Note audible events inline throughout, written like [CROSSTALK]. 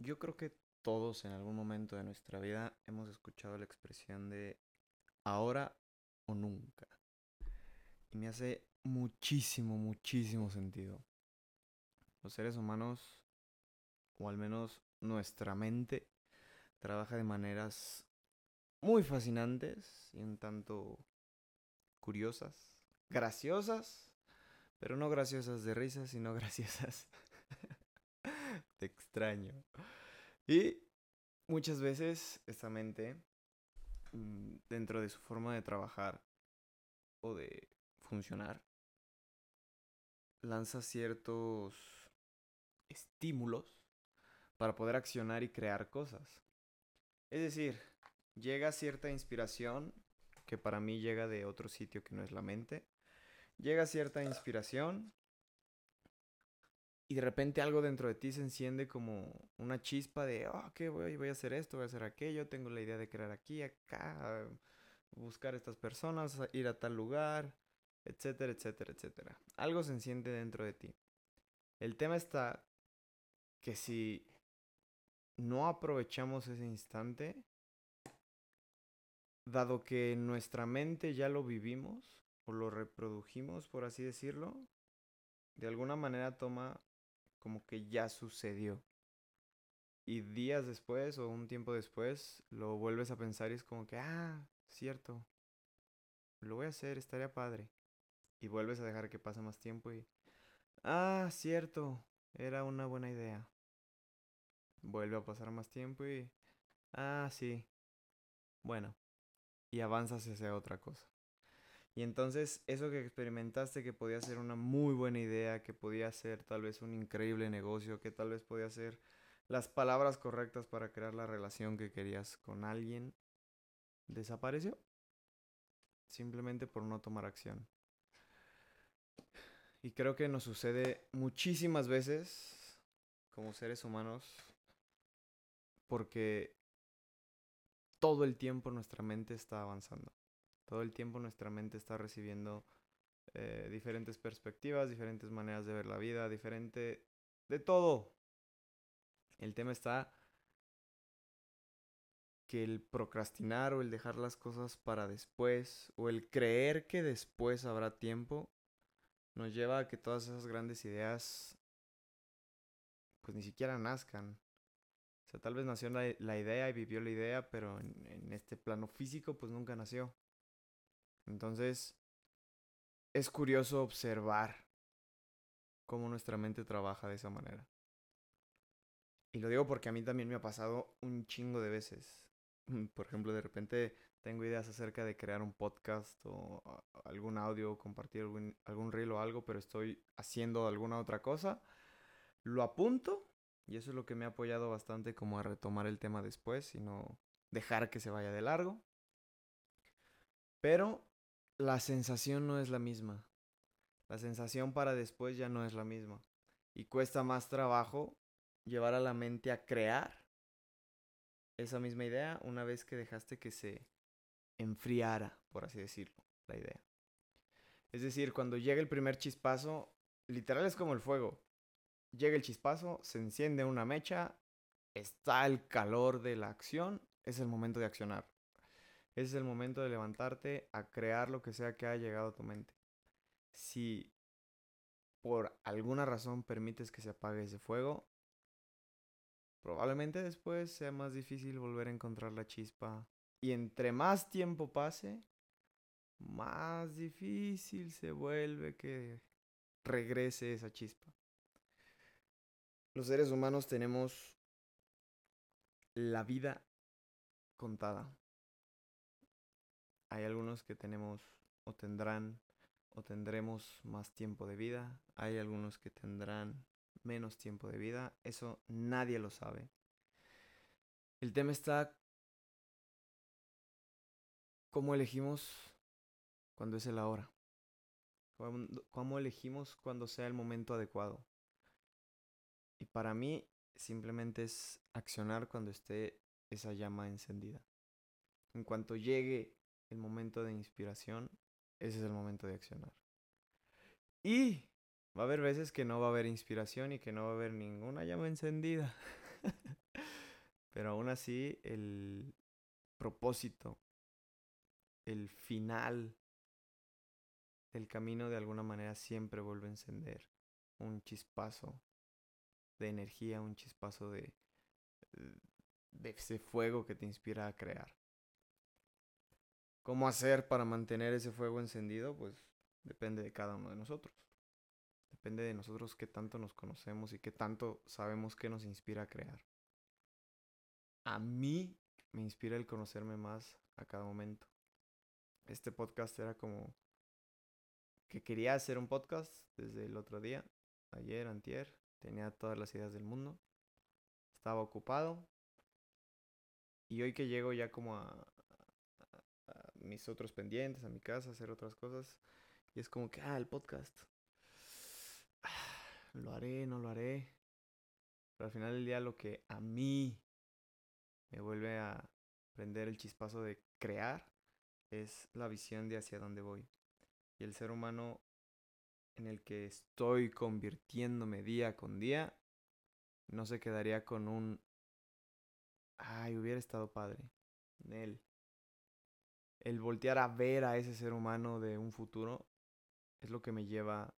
Yo creo que todos en algún momento de nuestra vida hemos escuchado la expresión de ahora o nunca. Y me hace muchísimo, muchísimo sentido. Los seres humanos, o al menos nuestra mente, trabaja de maneras muy fascinantes y un tanto curiosas, graciosas, pero no graciosas de risa, sino [LAUGHS] graciosas [LAUGHS] te extraño. Y muchas veces esta mente, mm, dentro de su forma de trabajar o de funcionar, lanza ciertos estímulos para poder accionar y crear cosas. Es decir, llega cierta inspiración, que para mí llega de otro sitio que no es la mente. Llega cierta inspiración y de repente algo dentro de ti se enciende como una chispa de, oh, ¿qué voy, voy a hacer esto, voy a hacer aquello, tengo la idea de crear aquí, acá, buscar a estas personas, ir a tal lugar, etcétera, etcétera, etcétera. Algo se enciende dentro de ti. El tema está que si no aprovechamos ese instante, dado que nuestra mente ya lo vivimos o lo reprodujimos, por así decirlo, de alguna manera toma como que ya sucedió. Y días después o un tiempo después lo vuelves a pensar y es como que, ah, cierto, lo voy a hacer, estaría padre. Y vuelves a dejar que pase más tiempo y, ah, cierto, era una buena idea. Vuelve a pasar más tiempo y, ah, sí, bueno, y avanzas hacia otra cosa. Y entonces eso que experimentaste que podía ser una muy buena idea, que podía ser tal vez un increíble negocio, que tal vez podía ser las palabras correctas para crear la relación que querías con alguien, desapareció. Simplemente por no tomar acción. Y creo que nos sucede muchísimas veces como seres humanos porque todo el tiempo nuestra mente está avanzando. Todo el tiempo nuestra mente está recibiendo eh, diferentes perspectivas, diferentes maneras de ver la vida, diferente de todo. El tema está que el procrastinar o el dejar las cosas para después o el creer que después habrá tiempo nos lleva a que todas esas grandes ideas pues ni siquiera nazcan. O sea, tal vez nació la, idea y vivió la idea, pero en este plano físico pues nunca nació. Entonces, es curioso observar cómo nuestra mente trabaja de esa manera. Y lo digo porque a mí también me ha pasado un chingo de veces. Por ejemplo, de repente tengo ideas acerca de crear un podcast o algún audio, compartir algún, algún reel o algo, pero estoy haciendo alguna otra cosa. Lo apunto y eso es lo que me ha apoyado bastante como a retomar el tema después y no dejar que se vaya de largo. Pero la sensación no es la misma. La sensación para después ya no es la misma. Y cuesta más trabajo llevar a la mente a crear esa misma idea una vez que dejaste que se enfriara, por así decirlo, la idea. Es decir, cuando llega el primer chispazo, literal es como el fuego. Llega el chispazo, se enciende una mecha, está el calor de la acción, es el momento de accionar. Ese es el momento de levantarte a crear lo que sea que haya llegado a tu mente. Si por alguna razón permites que se apague ese fuego, probablemente después sea más difícil volver a encontrar la chispa. Y entre más tiempo pase, más difícil se vuelve que regrese esa chispa. Los seres humanos tenemos la vida contada. Hay algunos que tenemos o tendrán o tendremos más tiempo de vida. Hay algunos que tendrán menos tiempo de vida. Eso nadie lo sabe. El tema está cómo elegimos cuando es el ahora. Cómo elegimos cuando sea el momento adecuado. Y para mí simplemente es accionar cuando esté esa llama encendida. En cuanto llegue el momento de inspiración, ese es el momento de accionar. Y va a haber veces que no va a haber inspiración y que no va a haber ninguna llama encendida. [LAUGHS] Pero aún así, el propósito, el final del camino de alguna manera siempre vuelve a encender un chispazo de energía, un chispazo de, de ese fuego que te inspira a crear. ¿Cómo hacer para mantener ese fuego encendido? Pues depende de cada uno de nosotros. Depende de nosotros qué tanto nos conocemos y qué tanto sabemos que nos inspira a crear. A mí me inspira el conocerme más a cada momento. Este podcast era como que quería hacer un podcast desde el otro día, ayer, antier, tenía todas las ideas del mundo, estaba ocupado y hoy que llego ya como a, mis otros pendientes, a mi casa, hacer otras cosas, y es como que, ah, el podcast. [SIGHS] lo haré, no lo haré. Pero al final del día lo que a mí me vuelve a prender el chispazo de crear es la visión de hacia dónde voy. Y el ser humano en el que estoy convirtiéndome día con día no se quedaría con un ay, hubiera estado padre. En él. El voltear a ver a ese ser humano de un futuro es lo que me lleva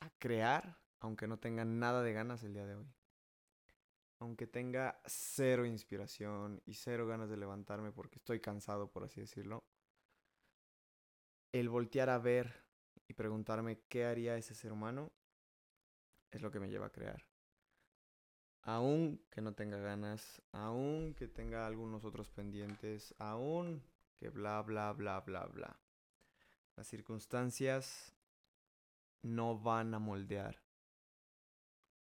a crear, aunque no tenga nada de ganas el día de hoy. Aunque tenga cero inspiración y cero ganas de levantarme porque estoy cansado, por así decirlo. El voltear a ver y preguntarme qué haría ese ser humano es lo que me lleva a crear aún que no tenga ganas, aún que tenga algunos otros pendientes, aún que bla, bla, bla, bla, bla. Las circunstancias no van a moldear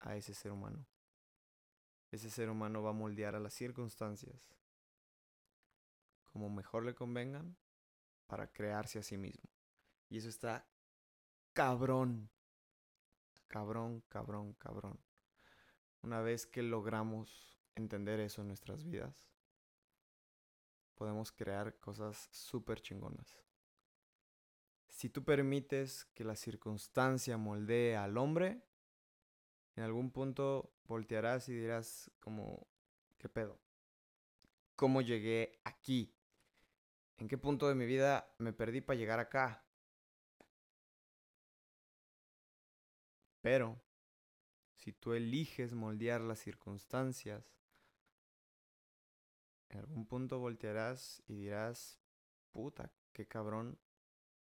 a ese ser humano. Ese ser humano va a moldear a las circunstancias como mejor le convengan para crearse a sí mismo. Y eso está cabrón. Cabrón, cabrón, cabrón. Una vez que logramos entender eso en nuestras vidas, podemos crear cosas súper chingonas. Si tú permites que la circunstancia moldee al hombre, en algún punto voltearás y dirás como, ¿qué pedo? ¿Cómo llegué aquí? ¿En qué punto de mi vida me perdí para llegar acá? Pero si tú eliges moldear las circunstancias, en algún punto voltearás y dirás, puta, qué cabrón,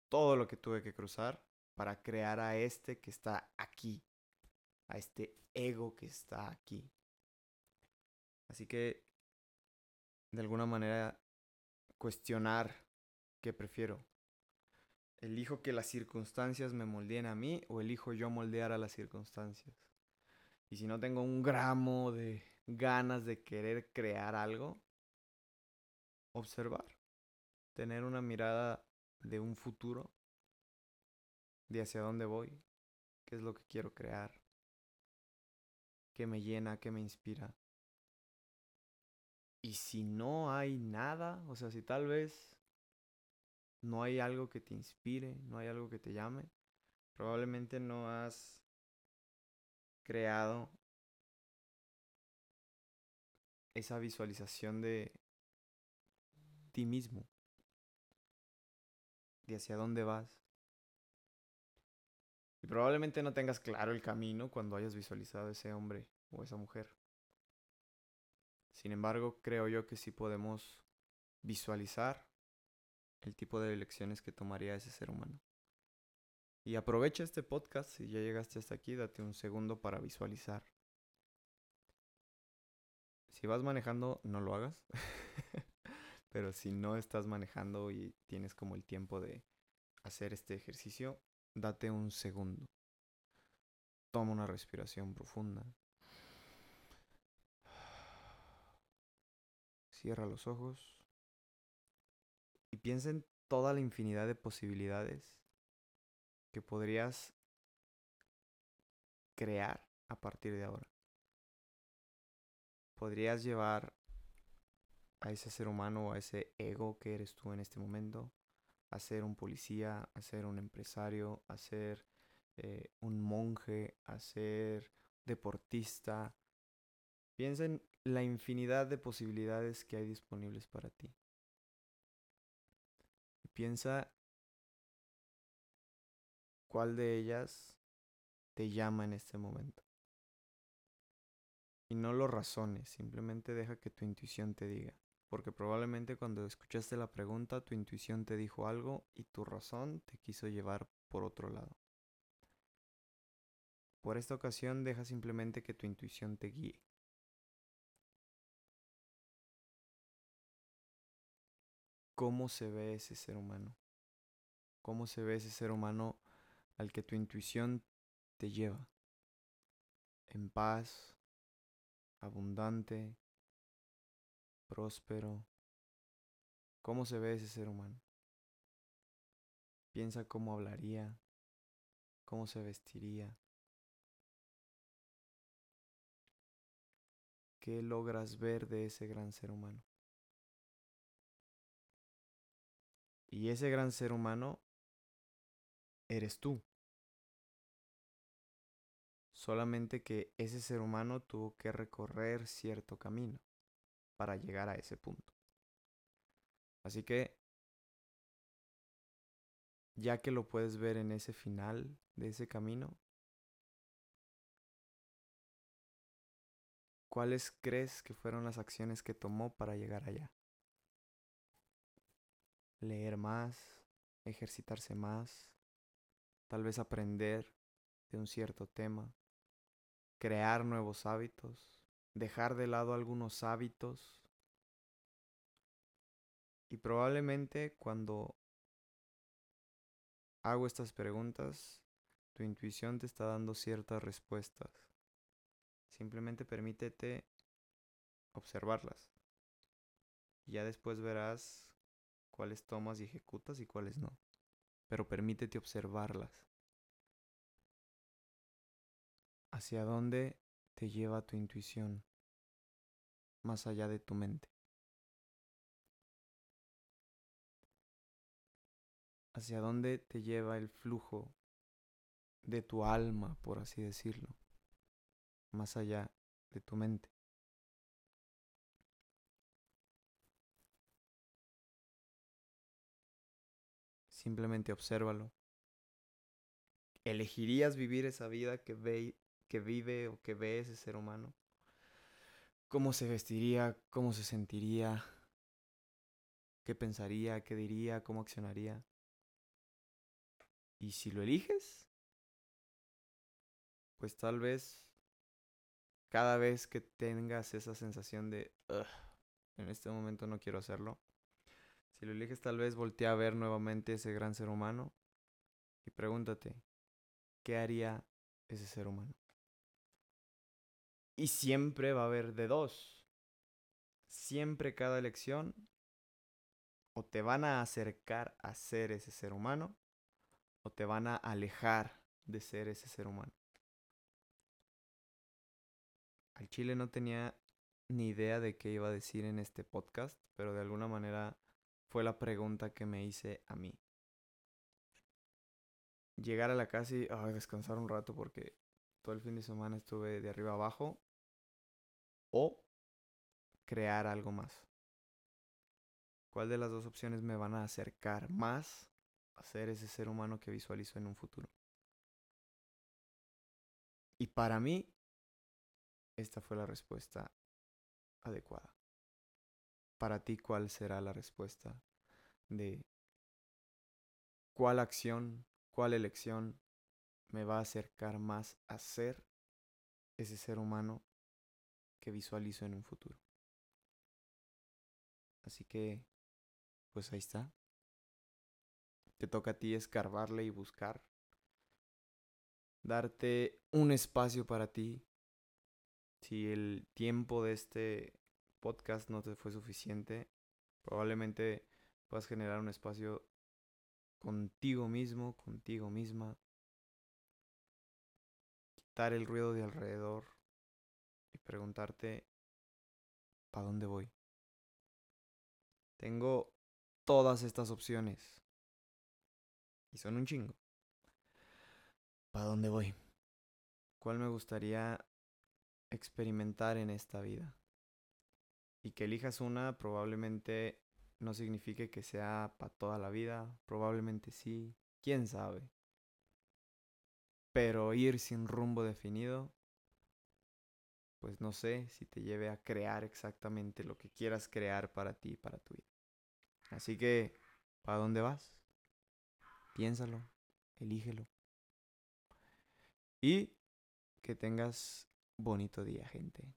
todo lo que tuve que cruzar para crear a este que está aquí, a este ego que está aquí. Así que, de alguna manera, cuestionar qué prefiero. ¿Elijo que las circunstancias me moldeen a mí o elijo yo moldear a las circunstancias? Y si no tengo un gramo de ganas de querer crear algo, observar, tener una mirada de un futuro, de hacia dónde voy, qué es lo que quiero crear, qué me llena, qué me inspira. Y si no hay nada, o sea, si tal vez no hay algo que te inspire, no hay algo que te llame, probablemente no has creado esa visualización de ti mismo, de hacia dónde vas. Y probablemente no tengas claro el camino cuando hayas visualizado ese hombre o esa mujer. Sin embargo, creo yo que sí podemos visualizar el tipo de elecciones que tomaría ese ser humano. Y aprovecha este podcast, si ya llegaste hasta aquí, date un segundo para visualizar. Si vas manejando, no lo hagas. [LAUGHS] Pero si no estás manejando y tienes como el tiempo de hacer este ejercicio, date un segundo. Toma una respiración profunda. Cierra los ojos y piensa en toda la infinidad de posibilidades que podrías crear a partir de ahora. Podrías llevar a ese ser humano a ese ego que eres tú en este momento a ser un policía, a ser un empresario, a ser eh, un monje, a ser deportista, Piensa en la infinidad de posibilidades que hay disponibles para ti. Piensa cuál de ellas te llama en este momento. Y no lo razones, simplemente deja que tu intuición te diga. Porque probablemente cuando escuchaste la pregunta, tu intuición te dijo algo y tu razón te quiso llevar por otro lado. Por esta ocasión deja simplemente que tu intuición te guíe. ¿Cómo se ve ese ser humano? ¿Cómo se ve ese ser humano al que tu intuición te lleva? En paz, abundante, próspero. ¿Cómo se ve ese ser humano? Piensa cómo hablaría, cómo se vestiría. ¿Qué logras ver de ese gran ser humano? Y ese gran ser humano eres tú. Solamente que ese ser humano tuvo que recorrer cierto camino para llegar a ese punto. Así que, ya que lo puedes ver en ese final de ese camino, ¿cuáles crees que fueron las acciones que tomó para llegar allá? Leer más, ejercitarse más, tal vez aprender de un cierto tema, crear nuevos hábitos, dejar de lado algunos hábitos. Y probablemente cuando hago estas preguntas, tu intuición te está dando ciertas respuestas. Simplemente permítete observarlas. Y ya después verás cuáles tomas y ejecutas y cuáles no. Pero permítete observarlas. ¿Hacia dónde te lleva tu intuición? Más allá de tu mente. ¿Hacia dónde te lleva el flujo de tu alma, por así decirlo, más allá de tu mente? Simplemente obsérvalo. ¿Elegirías vivir esa vida que, ve, que vive o que ve ese ser humano? Cómo se vestiría, cómo se sentiría, qué pensaría, qué diría, cómo accionaría. Y si lo eliges, pues tal vez cada vez que tengas esa sensación de, en este momento no quiero hacerlo, si lo eliges tal vez voltea a ver nuevamente ese gran ser humano y pregúntate, ¿qué haría ese ser humano? Y siempre va a haber de dos. Siempre cada elección o te van a acercar a ser ese ser humano o te van a alejar de ser ese ser humano. Al chile no tenía ni idea de qué iba a decir en este podcast, pero de alguna manera fue la pregunta que me hice a mí. Llegar a la casa y descansar un rato porque todo el fin de semana estuve de arriba abajo o crear algo más. ¿Cuál de las dos opciones me van a acercar más a ser ese ser humano que visualizo en un futuro? Y para mí, esta fue la respuesta adecuada. Para ti, ¿cuál será la respuesta de cuál acción, cuál elección me va a acercar más a ser ese ser humano que visualizo en un futuro. Así que, pues ahí está. Te toca a ti escarbarle y buscar. Darte un espacio para ti. Si el tiempo de este podcast no te fue suficiente, probablemente puedas generar un espacio contigo mismo, contigo misma. Quitar el ruido de alrededor y preguntarte, ¿para dónde voy? Tengo todas estas opciones. Y son un chingo. ¿Para dónde voy? ¿Cuál me gustaría experimentar en esta vida. Y que elijas una probablemente no signifique que sea para toda la vida, probablemente sí, quién sabe. Pero ir sin rumbo definido, pues no sé si te lleve a crear exactamente lo que quieras crear para ti para tu vida. Así que, ¿para dónde vas? Piénsalo, elígelo. Y que tengas bonito día, gente.